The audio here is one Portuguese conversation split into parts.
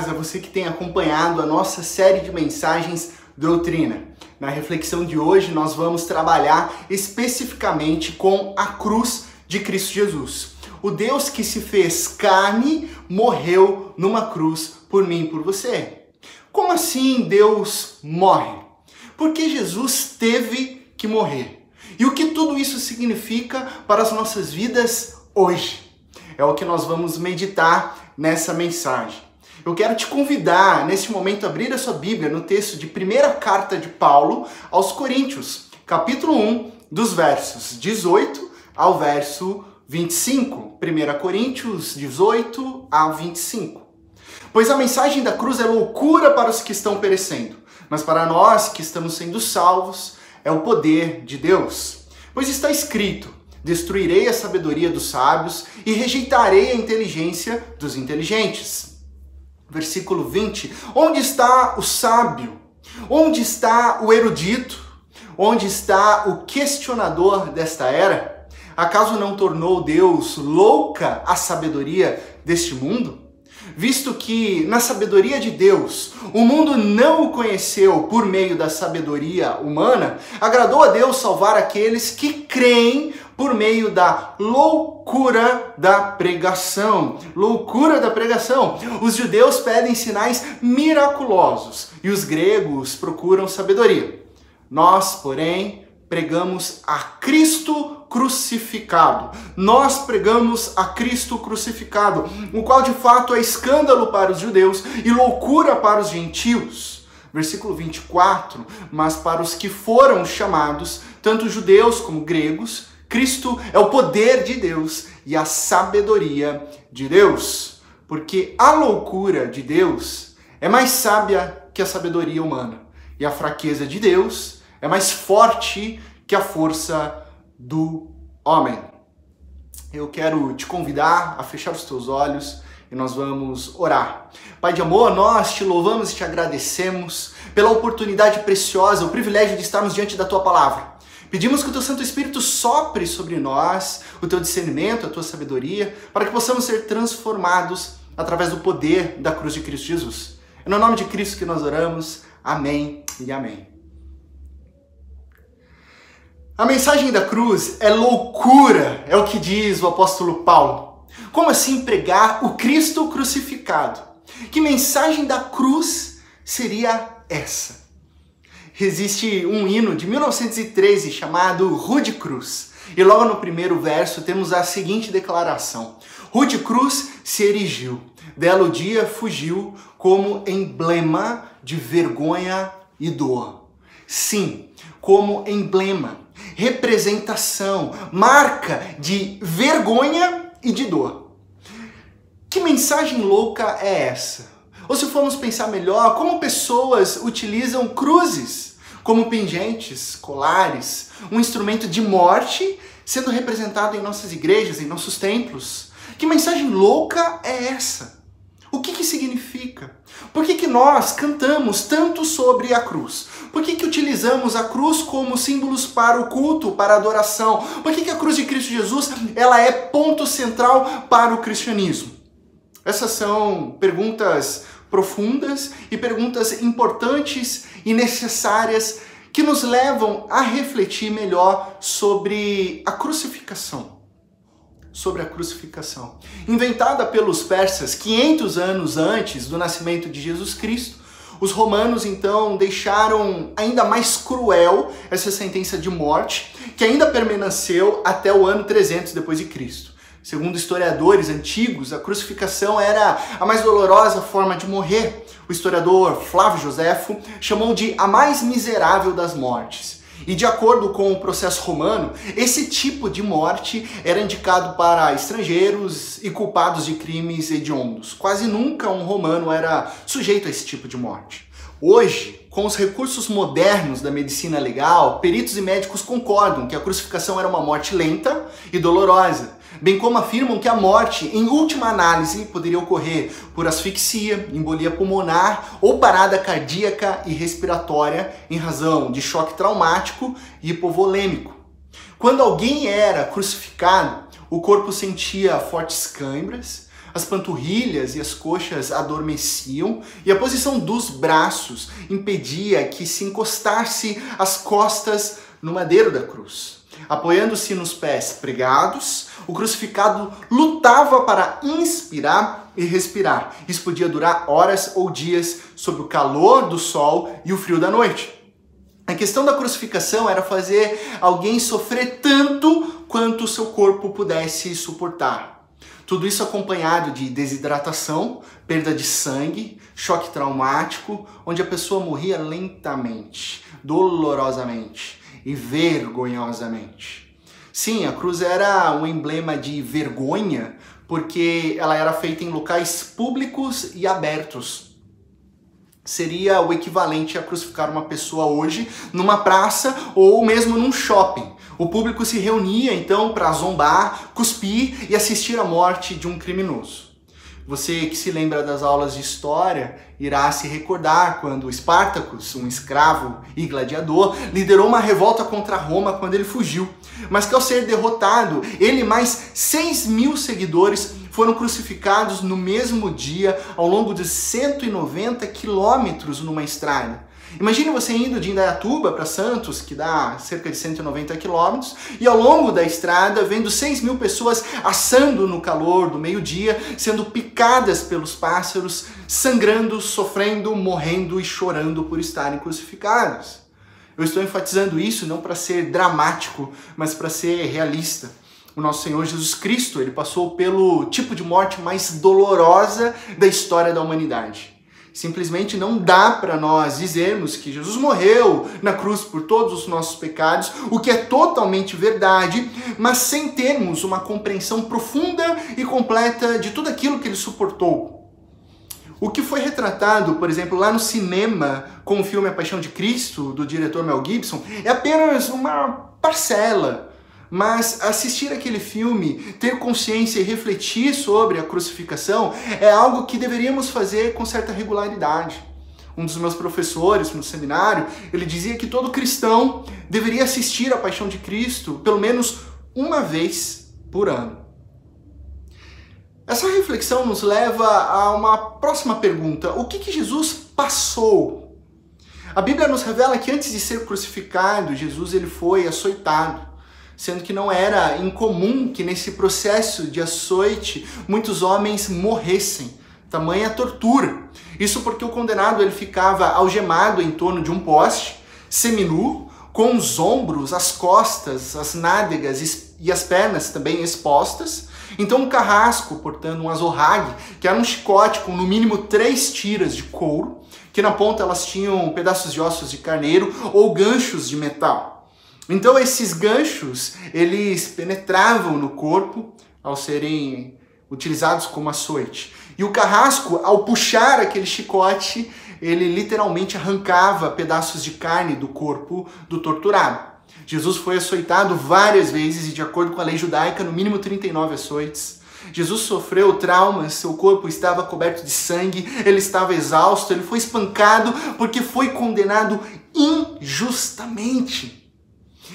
casa, você que tem acompanhado a nossa série de mensagens Doutrina. Na reflexão de hoje, nós vamos trabalhar especificamente com a cruz de Cristo Jesus. O Deus que se fez carne morreu numa cruz por mim e por você. Como assim Deus morre? Porque Jesus teve que morrer. E o que tudo isso significa para as nossas vidas hoje? É o que nós vamos meditar nessa mensagem. Eu quero te convidar, nesse momento, a abrir a sua Bíblia no texto de primeira carta de Paulo aos Coríntios, capítulo 1, dos versos 18 ao verso 25. 1 Coríntios 18 ao 25. Pois a mensagem da cruz é loucura para os que estão perecendo, mas para nós que estamos sendo salvos, é o poder de Deus. Pois está escrito: Destruirei a sabedoria dos sábios e rejeitarei a inteligência dos inteligentes versículo 20: Onde está o sábio? Onde está o erudito? Onde está o questionador desta era? Acaso não tornou Deus louca a sabedoria deste mundo? Visto que na sabedoria de Deus o mundo não o conheceu por meio da sabedoria humana, agradou a Deus salvar aqueles que creem por meio da loucura da pregação. Loucura da pregação. Os judeus pedem sinais miraculosos e os gregos procuram sabedoria. Nós, porém, pregamos a Cristo crucificado. Nós pregamos a Cristo crucificado, o qual de fato é escândalo para os judeus e loucura para os gentios. Versículo 24: Mas para os que foram chamados, tanto judeus como gregos, Cristo é o poder de Deus e a sabedoria de Deus, porque a loucura de Deus é mais sábia que a sabedoria humana, e a fraqueza de Deus é mais forte que a força do homem. Eu quero te convidar a fechar os teus olhos e nós vamos orar. Pai de amor, nós te louvamos e te agradecemos pela oportunidade preciosa, o privilégio de estarmos diante da tua palavra. Pedimos que o teu Santo Espírito sopre sobre nós o teu discernimento, a tua sabedoria, para que possamos ser transformados através do poder da cruz de Cristo Jesus. É no nome de Cristo que nós oramos. Amém e amém. A mensagem da cruz é loucura, é o que diz o apóstolo Paulo. Como assim pregar o Cristo crucificado? Que mensagem da cruz seria essa? Existe um hino de 1913 chamado Rude Cruz. E logo no primeiro verso temos a seguinte declaração: Rude Cruz se erigiu, dela o dia fugiu como emblema de vergonha e dor. Sim, como emblema, representação, marca de vergonha e de dor. Que mensagem louca é essa? Ou se formos pensar melhor, como pessoas utilizam cruzes como pingentes, colares, um instrumento de morte sendo representado em nossas igrejas, em nossos templos. Que mensagem louca é essa? O que, que significa? Por que, que nós cantamos tanto sobre a cruz? Por que, que utilizamos a cruz como símbolos para o culto, para a adoração? Por que, que a cruz de Cristo Jesus ela é ponto central para o cristianismo? Essas são perguntas profundas e perguntas importantes e necessárias que nos levam a refletir melhor sobre a crucificação. Sobre a crucificação. Inventada pelos persas 500 anos antes do nascimento de Jesus Cristo, os romanos então deixaram ainda mais cruel essa sentença de morte, que ainda permaneceu até o ano 300 depois de Cristo. Segundo historiadores antigos, a crucificação era a mais dolorosa forma de morrer. O historiador Flávio Joséfo chamou de a mais miserável das mortes. E de acordo com o processo romano, esse tipo de morte era indicado para estrangeiros e culpados de crimes hediondos. Quase nunca um romano era sujeito a esse tipo de morte. Hoje, com os recursos modernos da medicina legal, peritos e médicos concordam que a crucificação era uma morte lenta e dolorosa bem como afirmam que a morte, em última análise, poderia ocorrer por asfixia, embolia pulmonar ou parada cardíaca e respiratória em razão de choque traumático e hipovolêmico. Quando alguém era crucificado, o corpo sentia fortes câimbras, as panturrilhas e as coxas adormeciam e a posição dos braços impedia que se encostasse as costas no madeiro da cruz. Apoiando-se nos pés pregados, o crucificado lutava para inspirar e respirar. Isso podia durar horas ou dias sob o calor do sol e o frio da noite. A questão da crucificação era fazer alguém sofrer tanto quanto seu corpo pudesse suportar. Tudo isso acompanhado de desidratação, perda de sangue, choque traumático, onde a pessoa morria lentamente, dolorosamente e vergonhosamente. Sim, a cruz era um emblema de vergonha, porque ela era feita em locais públicos e abertos, seria o equivalente a crucificar uma pessoa hoje numa praça ou mesmo num shopping. O público se reunia então para zombar, cuspir e assistir à morte de um criminoso. Você que se lembra das aulas de história irá se recordar quando Espartacus, um escravo e gladiador, liderou uma revolta contra Roma quando ele fugiu. Mas que ao ser derrotado, ele e mais 6 mil seguidores foram crucificados no mesmo dia ao longo de 190 quilômetros numa estrada. Imagine você indo de Indaiatuba para Santos, que dá cerca de 190 quilômetros, e ao longo da estrada vendo 6 mil pessoas assando no calor do meio-dia, sendo picadas pelos pássaros, sangrando, sofrendo, morrendo e chorando por estarem crucificados. Eu estou enfatizando isso não para ser dramático, mas para ser realista. O nosso Senhor Jesus Cristo, ele passou pelo tipo de morte mais dolorosa da história da humanidade. Simplesmente não dá para nós dizermos que Jesus morreu na cruz por todos os nossos pecados, o que é totalmente verdade, mas sem termos uma compreensão profunda e completa de tudo aquilo que ele suportou. O que foi retratado, por exemplo, lá no cinema com o filme A Paixão de Cristo, do diretor Mel Gibson, é apenas uma parcela mas assistir aquele filme, ter consciência e refletir sobre a crucificação é algo que deveríamos fazer com certa regularidade. Um dos meus professores no seminário, ele dizia que todo cristão deveria assistir a Paixão de Cristo pelo menos uma vez por ano. Essa reflexão nos leva a uma próxima pergunta: o que, que Jesus passou? A Bíblia nos revela que antes de ser crucificado, Jesus ele foi açoitado sendo que não era incomum que nesse processo de açoite muitos homens morressem. Tamanha tortura. Isso porque o condenado ele ficava algemado em torno de um poste, seminu, com os ombros, as costas, as nádegas e as pernas também expostas. Então um carrasco, portando um azorrague, que era um chicote com no mínimo três tiras de couro, que na ponta elas tinham pedaços de ossos de carneiro ou ganchos de metal. Então esses ganchos, eles penetravam no corpo ao serem utilizados como açoite. E o carrasco, ao puxar aquele chicote, ele literalmente arrancava pedaços de carne do corpo do torturado. Jesus foi açoitado várias vezes e, de acordo com a lei judaica, no mínimo 39 açoites. Jesus sofreu traumas, seu corpo estava coberto de sangue, ele estava exausto, ele foi espancado porque foi condenado injustamente.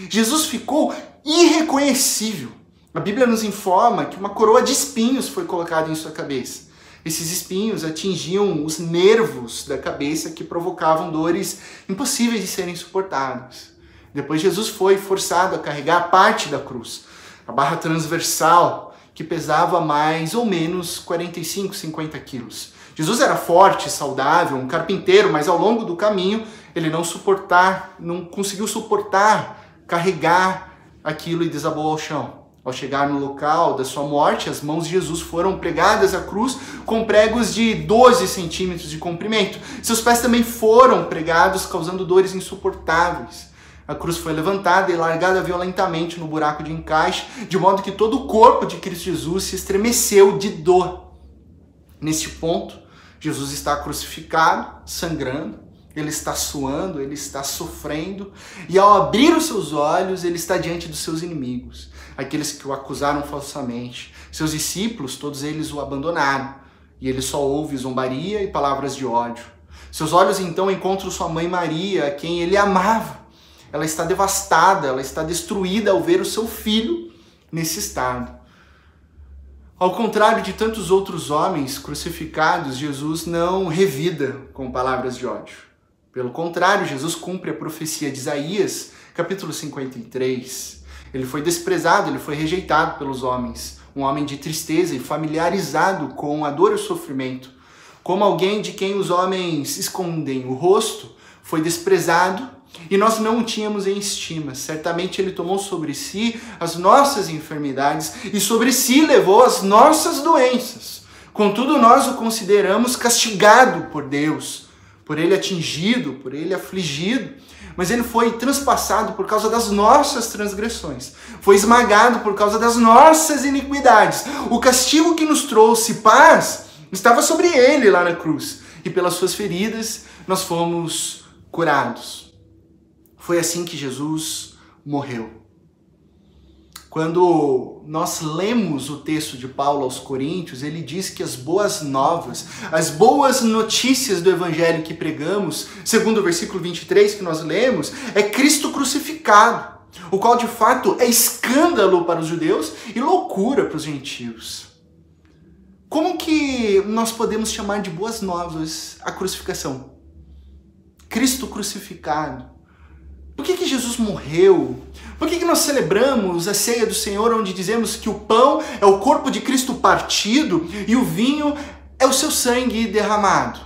Jesus ficou irreconhecível. A Bíblia nos informa que uma coroa de espinhos foi colocada em sua cabeça. Esses espinhos atingiam os nervos da cabeça que provocavam dores impossíveis de serem suportadas. Depois Jesus foi forçado a carregar parte da cruz, a barra transversal, que pesava mais ou menos 45, 50 quilos. Jesus era forte, saudável, um carpinteiro, mas ao longo do caminho ele não suportar, não conseguiu suportar carregar aquilo e desabou ao chão. Ao chegar no local da sua morte, as mãos de Jesus foram pregadas à cruz com pregos de 12 centímetros de comprimento. Seus pés também foram pregados, causando dores insuportáveis. A cruz foi levantada e largada violentamente no buraco de encaixe, de modo que todo o corpo de Cristo Jesus se estremeceu de dor. Neste ponto, Jesus está crucificado, sangrando, ele está suando, ele está sofrendo, e ao abrir os seus olhos, ele está diante dos seus inimigos, aqueles que o acusaram falsamente. Seus discípulos, todos eles o abandonaram, e ele só ouve zombaria e palavras de ódio. Seus olhos então encontram sua mãe Maria, a quem ele amava. Ela está devastada, ela está destruída ao ver o seu filho nesse estado. Ao contrário de tantos outros homens crucificados, Jesus não revida com palavras de ódio. Pelo contrário, Jesus cumpre a profecia de Isaías, capítulo 53. Ele foi desprezado, ele foi rejeitado pelos homens, um homem de tristeza e familiarizado com a dor e o sofrimento. Como alguém de quem os homens escondem o rosto, foi desprezado e nós não o tínhamos em estima. Certamente ele tomou sobre si as nossas enfermidades e sobre si levou as nossas doenças. Contudo, nós o consideramos castigado por Deus, por ele atingido, por ele afligido. Mas ele foi transpassado por causa das nossas transgressões, foi esmagado por causa das nossas iniquidades. O castigo que nos trouxe paz estava sobre ele lá na cruz, e pelas suas feridas nós fomos curados. Foi assim que Jesus morreu. Quando nós lemos o texto de Paulo aos Coríntios, ele diz que as boas novas, as boas notícias do evangelho que pregamos, segundo o versículo 23 que nós lemos, é Cristo crucificado, o qual de fato é escândalo para os judeus e loucura para os gentios. Como que nós podemos chamar de boas novas a crucificação? Cristo crucificado por que, que Jesus morreu? Por que, que nós celebramos a ceia do Senhor, onde dizemos que o pão é o corpo de Cristo partido e o vinho é o seu sangue derramado?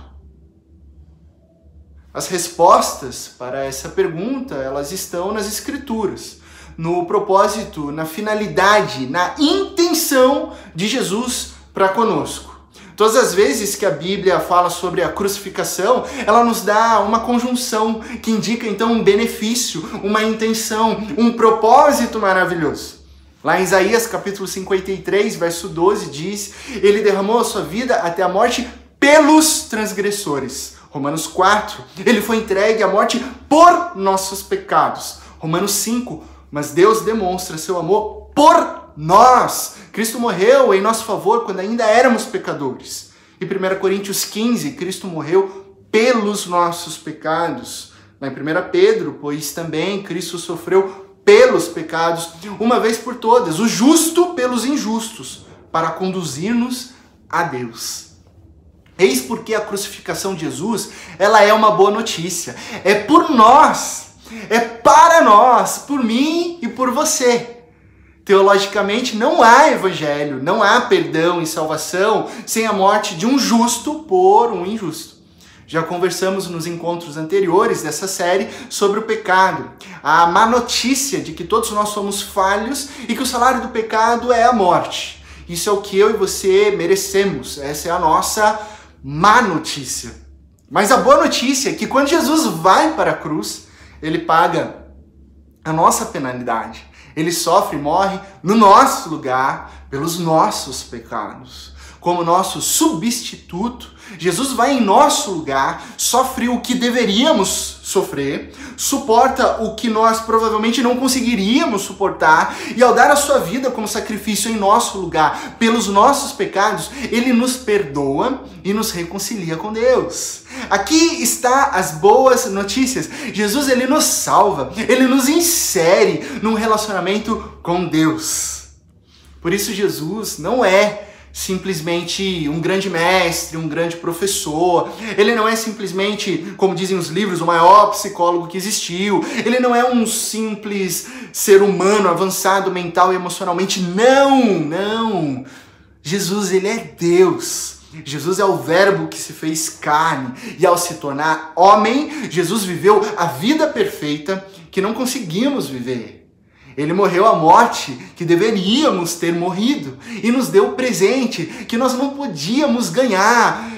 As respostas para essa pergunta, elas estão nas escrituras, no propósito, na finalidade, na intenção de Jesus para conosco. Todas as vezes que a Bíblia fala sobre a crucificação, ela nos dá uma conjunção que indica então um benefício, uma intenção, um propósito maravilhoso. Lá em Isaías capítulo 53, verso 12 diz: Ele derramou a sua vida até a morte pelos transgressores. Romanos 4, ele foi entregue à morte por nossos pecados. Romanos 5, mas Deus demonstra seu amor por nós. Cristo morreu em nosso favor quando ainda éramos pecadores. E 1 Coríntios 15, Cristo morreu pelos nossos pecados. Em 1 Pedro, pois também Cristo sofreu pelos pecados, uma vez por todas, o justo pelos injustos, para conduzir-nos a Deus. Eis porque a crucificação de Jesus, ela é uma boa notícia. É por nós, é para nós, por mim e por você. Teologicamente, não há evangelho, não há perdão e salvação sem a morte de um justo por um injusto. Já conversamos nos encontros anteriores dessa série sobre o pecado, a má notícia de que todos nós somos falhos e que o salário do pecado é a morte. Isso é o que eu e você merecemos, essa é a nossa má notícia. Mas a boa notícia é que quando Jesus vai para a cruz, ele paga a nossa penalidade. Ele sofre e morre no nosso lugar pelos nossos pecados. Como nosso substituto, Jesus vai em nosso lugar, sofre o que deveríamos sofrer, suporta o que nós provavelmente não conseguiríamos suportar, e ao dar a sua vida como sacrifício em nosso lugar pelos nossos pecados, ele nos perdoa e nos reconcilia com Deus. Aqui está as boas notícias. Jesus ele nos salva, ele nos insere num relacionamento com Deus. Por isso Jesus não é simplesmente um grande mestre, um grande professor. Ele não é simplesmente, como dizem os livros, o maior psicólogo que existiu. Ele não é um simples ser humano avançado mental e emocionalmente. Não, não. Jesus, ele é Deus. Jesus é o Verbo que se fez carne e ao se tornar homem, Jesus viveu a vida perfeita que não conseguimos viver. Ele morreu a morte que deveríamos ter morrido e nos deu o presente que nós não podíamos ganhar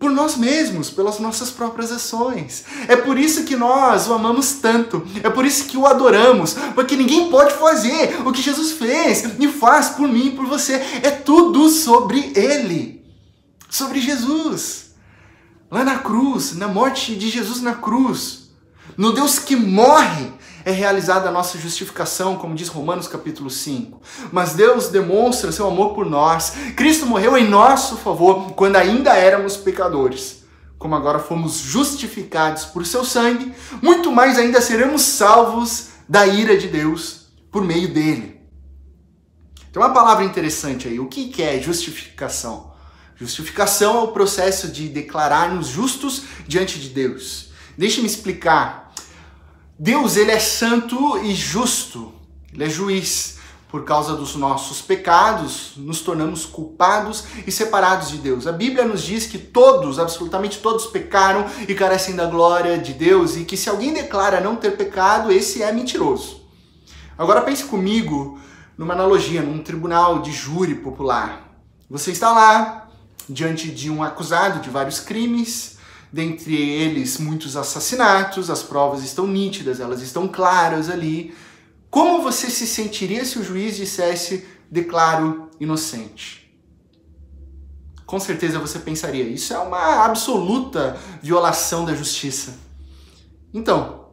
por nós mesmos, pelas nossas próprias ações. É por isso que nós o amamos tanto, é por isso que o adoramos, porque ninguém pode fazer o que Jesus fez e faz por mim e por você. É tudo sobre Ele, sobre Jesus. Lá na cruz, na morte de Jesus na cruz, no Deus que morre é realizada a nossa justificação, como diz Romanos capítulo 5. Mas Deus demonstra seu amor por nós. Cristo morreu em nosso favor quando ainda éramos pecadores. Como agora fomos justificados por seu sangue, muito mais ainda seremos salvos da ira de Deus por meio dele. Tem uma palavra interessante aí. O que é justificação? Justificação é o processo de declarar-nos justos diante de Deus. Deixe-me explicar. Deus, ele é santo e justo. Ele é juiz. Por causa dos nossos pecados, nos tornamos culpados e separados de Deus. A Bíblia nos diz que todos, absolutamente todos, pecaram e carecem da glória de Deus e que se alguém declara não ter pecado, esse é mentiroso. Agora pense comigo numa analogia, num tribunal de júri popular. Você está lá diante de um acusado de vários crimes, dentre eles muitos assassinatos, as provas estão nítidas, elas estão claras ali. Como você se sentiria se o juiz dissesse declaro inocente? Com certeza você pensaria, isso é uma absoluta violação da justiça. Então,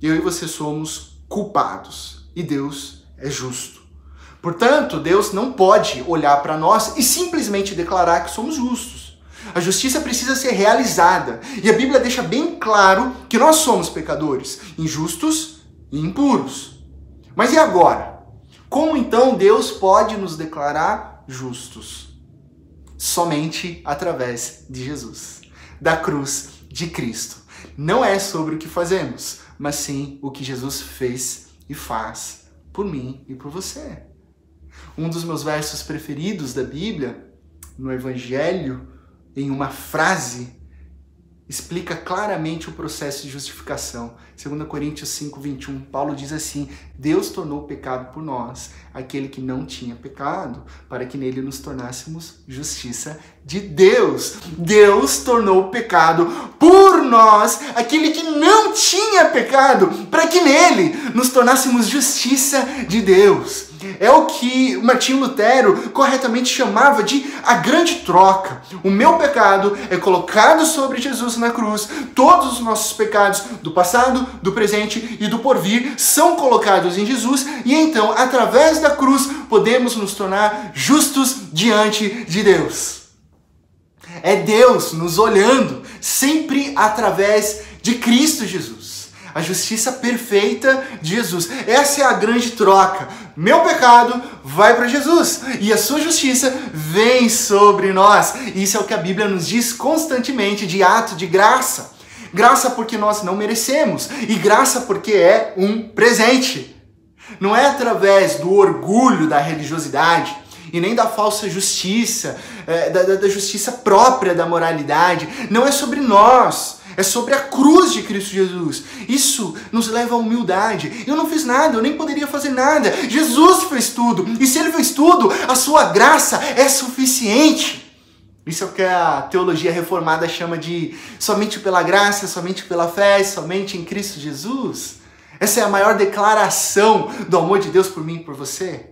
eu e você somos culpados e Deus é justo. Portanto, Deus não pode olhar para nós e simplesmente declarar que somos justos. A justiça precisa ser realizada. E a Bíblia deixa bem claro que nós somos pecadores, injustos e impuros. Mas e agora? Como então Deus pode nos declarar justos? Somente através de Jesus, da cruz de Cristo. Não é sobre o que fazemos, mas sim o que Jesus fez e faz por mim e por você. Um dos meus versos preferidos da Bíblia, no Evangelho, em uma frase, explica claramente o processo de justificação. 2 Coríntios 5, 21, Paulo diz assim: Deus tornou pecado por nós, aquele que não tinha pecado, para que nele nos tornássemos justiça de Deus. Deus tornou pecado por nós, aquele que não tinha pecado, para que nele nos tornássemos justiça de Deus. É o que Martinho Lutero corretamente chamava de a grande troca. O meu pecado é colocado sobre Jesus na cruz. Todos os nossos pecados do passado, do presente e do porvir são colocados em Jesus e então, através da cruz, podemos nos tornar justos diante de Deus. É Deus nos olhando sempre através de Cristo Jesus a justiça perfeita de Jesus. Essa é a grande troca. Meu pecado vai para Jesus e a sua justiça vem sobre nós. Isso é o que a Bíblia nos diz constantemente de ato de graça. Graça porque nós não merecemos e graça porque é um presente. Não é através do orgulho da religiosidade e nem da falsa justiça, é, da, da justiça própria da moralidade. Não é sobre nós é sobre a cruz de Cristo Jesus. Isso nos leva à humildade. Eu não fiz nada, eu nem poderia fazer nada. Jesus fez tudo. E se ele fez tudo, a sua graça é suficiente. Isso é o que a teologia reformada chama de somente pela graça, somente pela fé, somente em Cristo Jesus. Essa é a maior declaração do amor de Deus por mim e por você.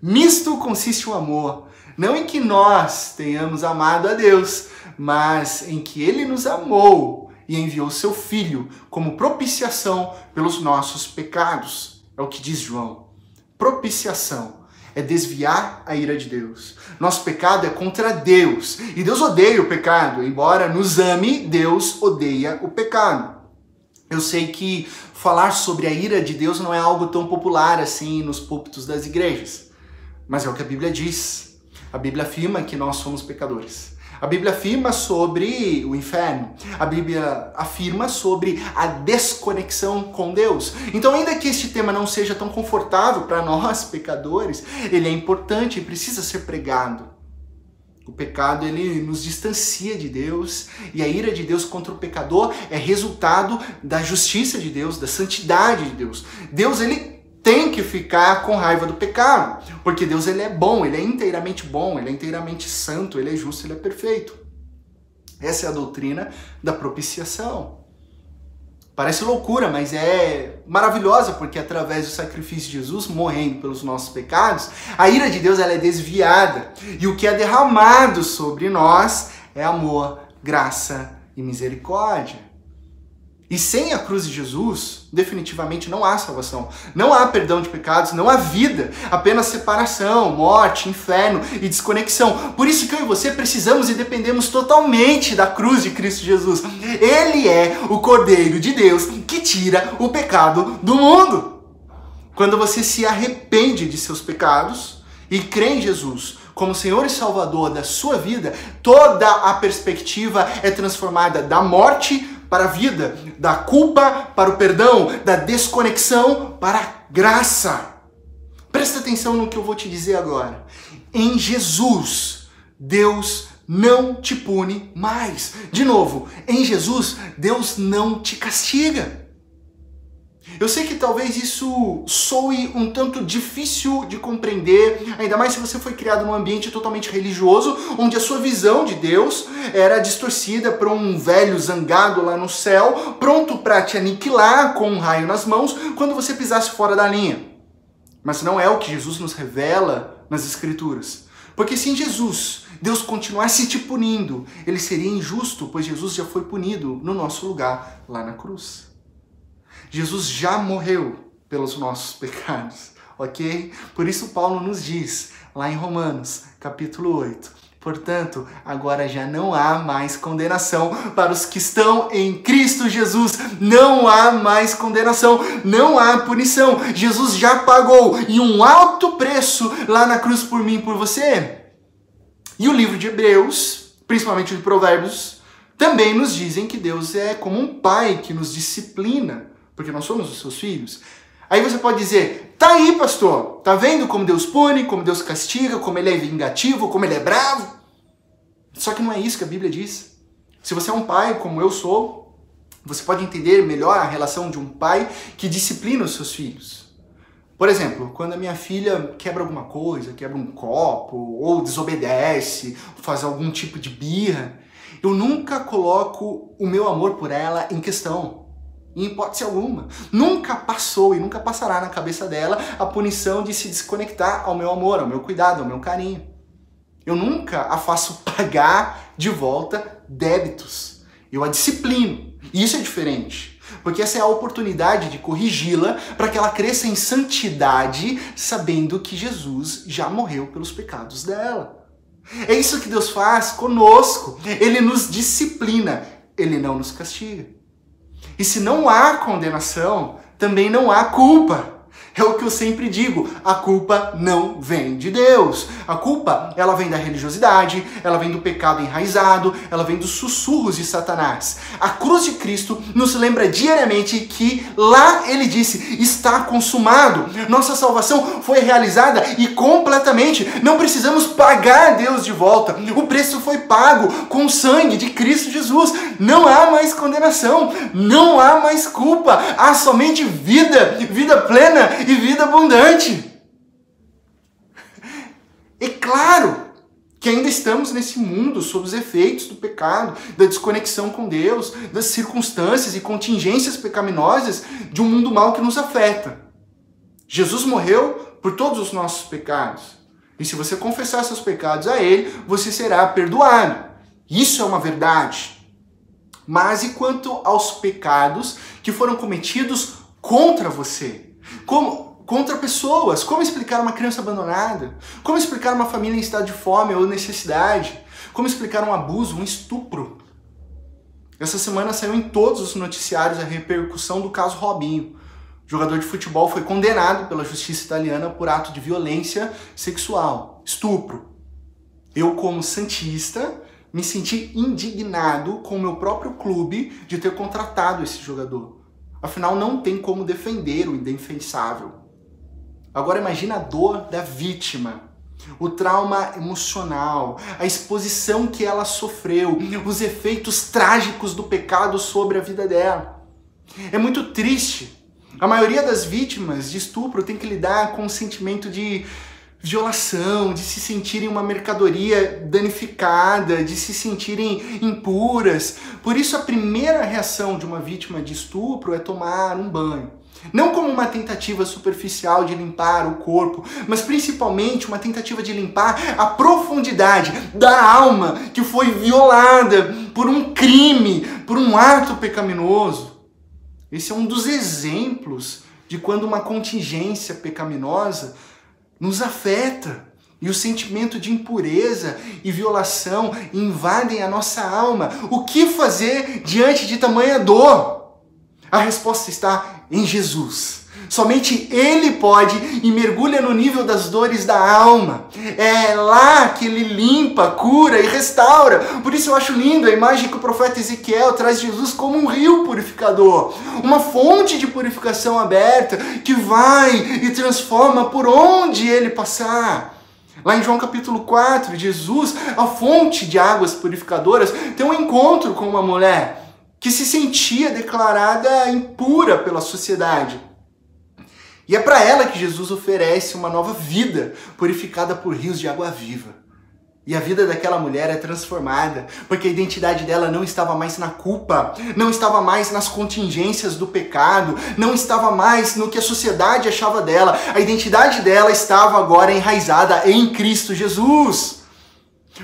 Nisto consiste o amor, não em que nós tenhamos amado a Deus, mas em que ele nos amou e enviou seu Filho como propiciação pelos nossos pecados. É o que diz João. Propiciação é desviar a ira de Deus. Nosso pecado é contra Deus. E Deus odeia o pecado. Embora nos ame, Deus odeia o pecado. Eu sei que falar sobre a ira de Deus não é algo tão popular assim nos púlpitos das igrejas. Mas é o que a Bíblia diz. A Bíblia afirma que nós somos pecadores. A Bíblia afirma sobre o inferno. A Bíblia afirma sobre a desconexão com Deus. Então, ainda que este tema não seja tão confortável para nós, pecadores, ele é importante e precisa ser pregado. O pecado ele nos distancia de Deus e a ira de Deus contra o pecador é resultado da justiça de Deus, da santidade de Deus. Deus ele tem que ficar com raiva do pecado, porque Deus ele é bom, ele é inteiramente bom, ele é inteiramente santo, ele é justo, ele é perfeito. Essa é a doutrina da propiciação. Parece loucura, mas é maravilhosa, porque através do sacrifício de Jesus morrendo pelos nossos pecados, a ira de Deus ela é desviada, e o que é derramado sobre nós é amor, graça e misericórdia. E sem a cruz de Jesus, definitivamente não há salvação. Não há perdão de pecados, não há vida, apenas separação, morte, inferno e desconexão. Por isso que eu e você precisamos e dependemos totalmente da cruz de Cristo Jesus. Ele é o Cordeiro de Deus que tira o pecado do mundo. Quando você se arrepende de seus pecados e crê em Jesus como Senhor e Salvador da sua vida, toda a perspectiva é transformada da morte para a vida, da culpa para o perdão, da desconexão para a graça. Presta atenção no que eu vou te dizer agora. Em Jesus, Deus não te pune mais. De novo, em Jesus, Deus não te castiga. Eu sei que talvez isso soe um tanto difícil de compreender, ainda mais se você foi criado num ambiente totalmente religioso, onde a sua visão de Deus era distorcida por um velho zangado lá no céu, pronto para te aniquilar com um raio nas mãos quando você pisasse fora da linha. Mas não é o que Jesus nos revela nas Escrituras. Porque se em Jesus Deus continuasse te punindo, ele seria injusto, pois Jesus já foi punido no nosso lugar lá na cruz. Jesus já morreu pelos nossos pecados, ok? Por isso Paulo nos diz, lá em Romanos, capítulo 8, Portanto, agora já não há mais condenação para os que estão em Cristo Jesus. Não há mais condenação, não há punição. Jesus já pagou e um alto preço lá na cruz por mim e por você. E o livro de Hebreus, principalmente de Provérbios, também nos dizem que Deus é como um pai que nos disciplina porque nós somos os seus filhos. Aí você pode dizer, tá aí, pastor, tá vendo como Deus pune, como Deus castiga, como ele é vingativo, como ele é bravo? Só que não é isso que a Bíblia diz. Se você é um pai, como eu sou, você pode entender melhor a relação de um pai que disciplina os seus filhos. Por exemplo, quando a minha filha quebra alguma coisa, quebra um copo, ou desobedece, faz algum tipo de birra, eu nunca coloco o meu amor por ela em questão em hipótese alguma. Nunca passou e nunca passará na cabeça dela a punição de se desconectar ao meu amor, ao meu cuidado, ao meu carinho. Eu nunca a faço pagar de volta débitos. Eu a disciplino. E isso é diferente. Porque essa é a oportunidade de corrigi-la para que ela cresça em santidade, sabendo que Jesus já morreu pelos pecados dela. É isso que Deus faz conosco. Ele nos disciplina, ele não nos castiga. E se não há condenação, também não há culpa. É o que eu sempre digo, a culpa não vem de Deus. A culpa, ela vem da religiosidade, ela vem do pecado enraizado, ela vem dos sussurros de Satanás. A cruz de Cristo nos lembra diariamente que lá ele disse: "Está consumado". Nossa salvação foi realizada e completamente. Não precisamos pagar Deus de volta. O preço foi pago com o sangue de Cristo Jesus. Não há mais condenação, não há mais culpa, há somente vida, vida plena e vida abundante. É claro que ainda estamos nesse mundo sob os efeitos do pecado, da desconexão com Deus, das circunstâncias e contingências pecaminosas de um mundo mal que nos afeta. Jesus morreu por todos os nossos pecados. E se você confessar seus pecados a Ele, você será perdoado. Isso é uma verdade. Mas e quanto aos pecados que foram cometidos contra você? Como, contra pessoas. Como explicar uma criança abandonada? Como explicar uma família em estado de fome ou necessidade? Como explicar um abuso, um estupro? Essa semana saiu em todos os noticiários a repercussão do caso Robinho. O jogador de futebol foi condenado pela justiça italiana por ato de violência sexual, estupro. Eu, como santista, me senti indignado com o meu próprio clube de ter contratado esse jogador. Afinal, não tem como defender o indefensável. Agora imagina a dor da vítima, o trauma emocional, a exposição que ela sofreu, os efeitos trágicos do pecado sobre a vida dela. É muito triste. A maioria das vítimas de estupro tem que lidar com o sentimento de violação, de se sentirem uma mercadoria danificada, de se sentirem impuras. Por isso, a primeira reação de uma vítima de estupro é tomar um banho. Não como uma tentativa superficial de limpar o corpo, mas principalmente uma tentativa de limpar a profundidade da alma que foi violada por um crime, por um ato pecaminoso. Esse é um dos exemplos de quando uma contingência pecaminosa nos afeta. E o sentimento de impureza e violação invadem a nossa alma. O que fazer diante de tamanha dor? A resposta está em Jesus. Somente Ele pode e mergulha no nível das dores da alma. É lá que Ele limpa, cura e restaura. Por isso eu acho lindo a imagem que o profeta Ezequiel traz Jesus como um rio purificador, uma fonte de purificação aberta que vai e transforma por onde Ele passar. Lá em João capítulo 4, Jesus, a fonte de águas purificadoras, tem um encontro com uma mulher que se sentia declarada impura pela sociedade. E é para ela que Jesus oferece uma nova vida, purificada por rios de água viva. E a vida daquela mulher é transformada, porque a identidade dela não estava mais na culpa, não estava mais nas contingências do pecado, não estava mais no que a sociedade achava dela. A identidade dela estava agora enraizada em Cristo Jesus.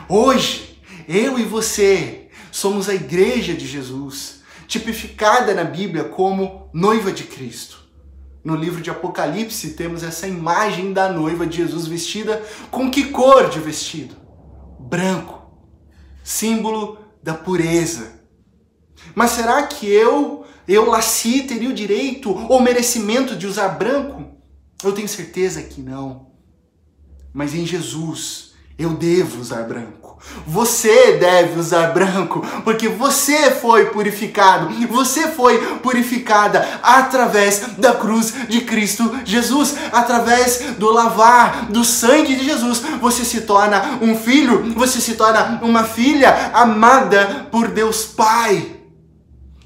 Hoje, eu e você somos a igreja de Jesus, tipificada na Bíblia como noiva de Cristo. No livro de Apocalipse temos essa imagem da noiva de Jesus vestida com que cor de vestido? Branco, símbolo da pureza. Mas será que eu, eu Laci, teria o direito ou merecimento de usar branco? Eu tenho certeza que não. Mas em Jesus eu devo usar branco. Você deve usar branco, porque você foi purificado, você foi purificada através da cruz de Cristo Jesus, através do lavar do sangue de Jesus. Você se torna um filho, você se torna uma filha amada por Deus Pai.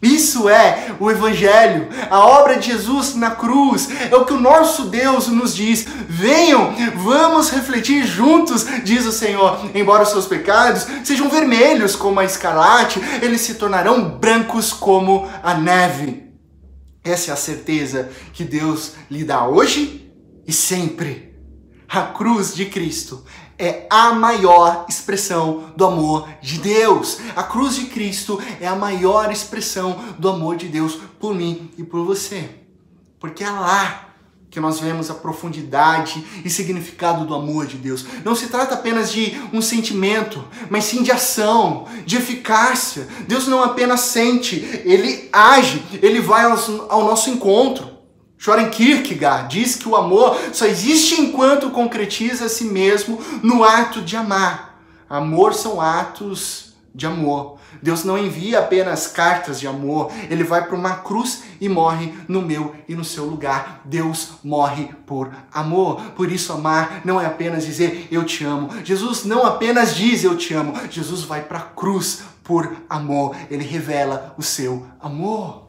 Isso é o Evangelho, a obra de Jesus na cruz, é o que o nosso Deus nos diz. Venham, vamos refletir juntos, diz o Senhor. Embora os seus pecados sejam vermelhos como a escarlate, eles se tornarão brancos como a neve. Essa é a certeza que Deus lhe dá hoje e sempre. A cruz de Cristo é a maior expressão do amor de Deus. A cruz de Cristo é a maior expressão do amor de Deus por mim e por você. Porque é lá que nós vemos a profundidade e significado do amor de Deus. Não se trata apenas de um sentimento, mas sim de ação, de eficácia. Deus não apenas sente, ele age, ele vai ao nosso encontro. Soren Kierkegaard diz que o amor só existe enquanto concretiza a si mesmo no ato de amar. Amor são atos de amor. Deus não envia apenas cartas de amor, ele vai para uma cruz e morre no meu e no seu lugar. Deus morre por amor. Por isso, amar não é apenas dizer eu te amo. Jesus não apenas diz eu te amo, Jesus vai para a cruz por amor. Ele revela o seu amor.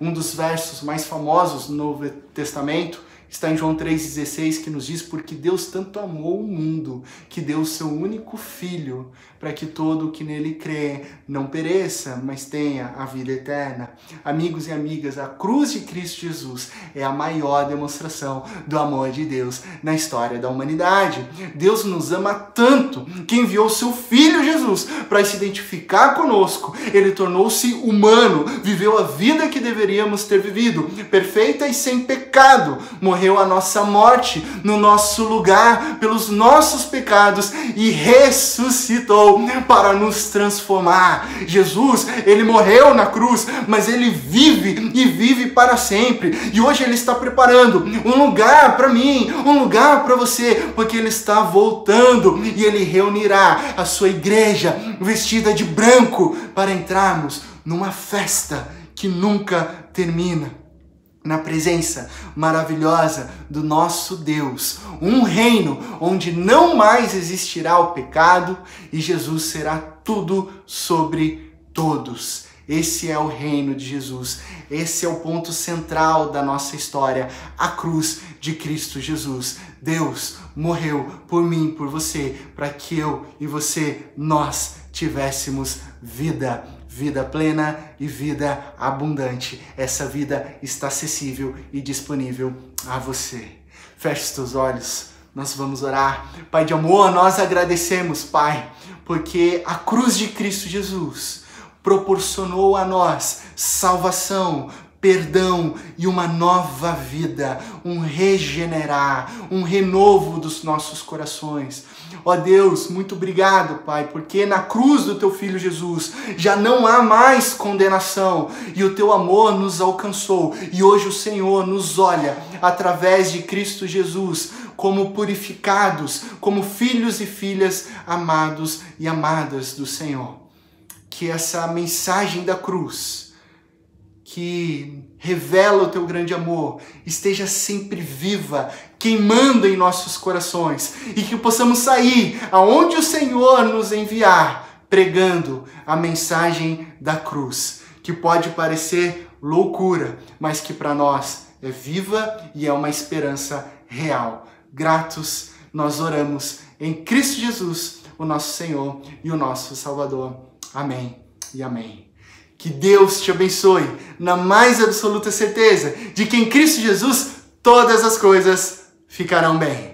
Um dos versos mais famosos no Novo Testamento está em João 3,16, que nos diz: Porque Deus tanto amou o mundo, que deu o seu único filho, para que todo o que nele crê não pereça, mas tenha a vida eterna. Amigos e amigas, a cruz de Cristo Jesus é a maior demonstração do amor de Deus na história da humanidade. Deus nos ama tanto que enviou seu filho Jesus para se identificar conosco. Ele tornou-se humano, viveu a vida que deveríamos ter vivido, perfeita e sem pecado. Morreu a nossa morte no nosso lugar pelos nossos pecados e ressuscitou para nos transformar. Jesus, ele morreu na cruz, mas ele vive e vive para sempre. E hoje ele está preparando um lugar para mim, um lugar para você, porque ele está voltando e ele reunirá a sua igreja vestida de branco para entrarmos numa festa que nunca termina na presença maravilhosa do nosso Deus, um reino onde não mais existirá o pecado e Jesus será tudo sobre todos. Esse é o reino de Jesus. Esse é o ponto central da nossa história, a cruz de Cristo Jesus. Deus morreu por mim, por você, para que eu e você nós tivéssemos vida vida plena e vida abundante. Essa vida está acessível e disponível a você. Feche os teus olhos. Nós vamos orar. Pai de amor, nós agradecemos, Pai, porque a cruz de Cristo Jesus proporcionou a nós salvação, perdão e uma nova vida, um regenerar, um renovo dos nossos corações. Ó Deus, muito obrigado, Pai, porque na cruz do teu filho Jesus já não há mais condenação e o teu amor nos alcançou e hoje o Senhor nos olha através de Cristo Jesus como purificados, como filhos e filhas amados e amadas do Senhor. Que essa mensagem da cruz que revela o teu grande amor esteja sempre viva, queimando em nossos corações e que possamos sair aonde o Senhor nos enviar, pregando a mensagem da cruz, que pode parecer loucura, mas que para nós é viva e é uma esperança real. Gratos nós oramos em Cristo Jesus, o nosso Senhor e o nosso Salvador. Amém e amém. Que Deus te abençoe na mais absoluta certeza de que em Cristo Jesus todas as coisas ficarão bem.